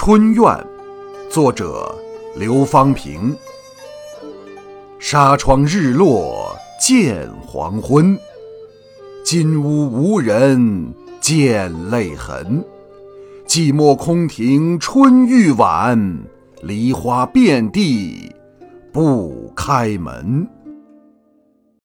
春怨，作者刘方平。纱窗日落见黄昏，金屋无人见泪痕。寂寞空庭春欲晚，梨花遍地不开门。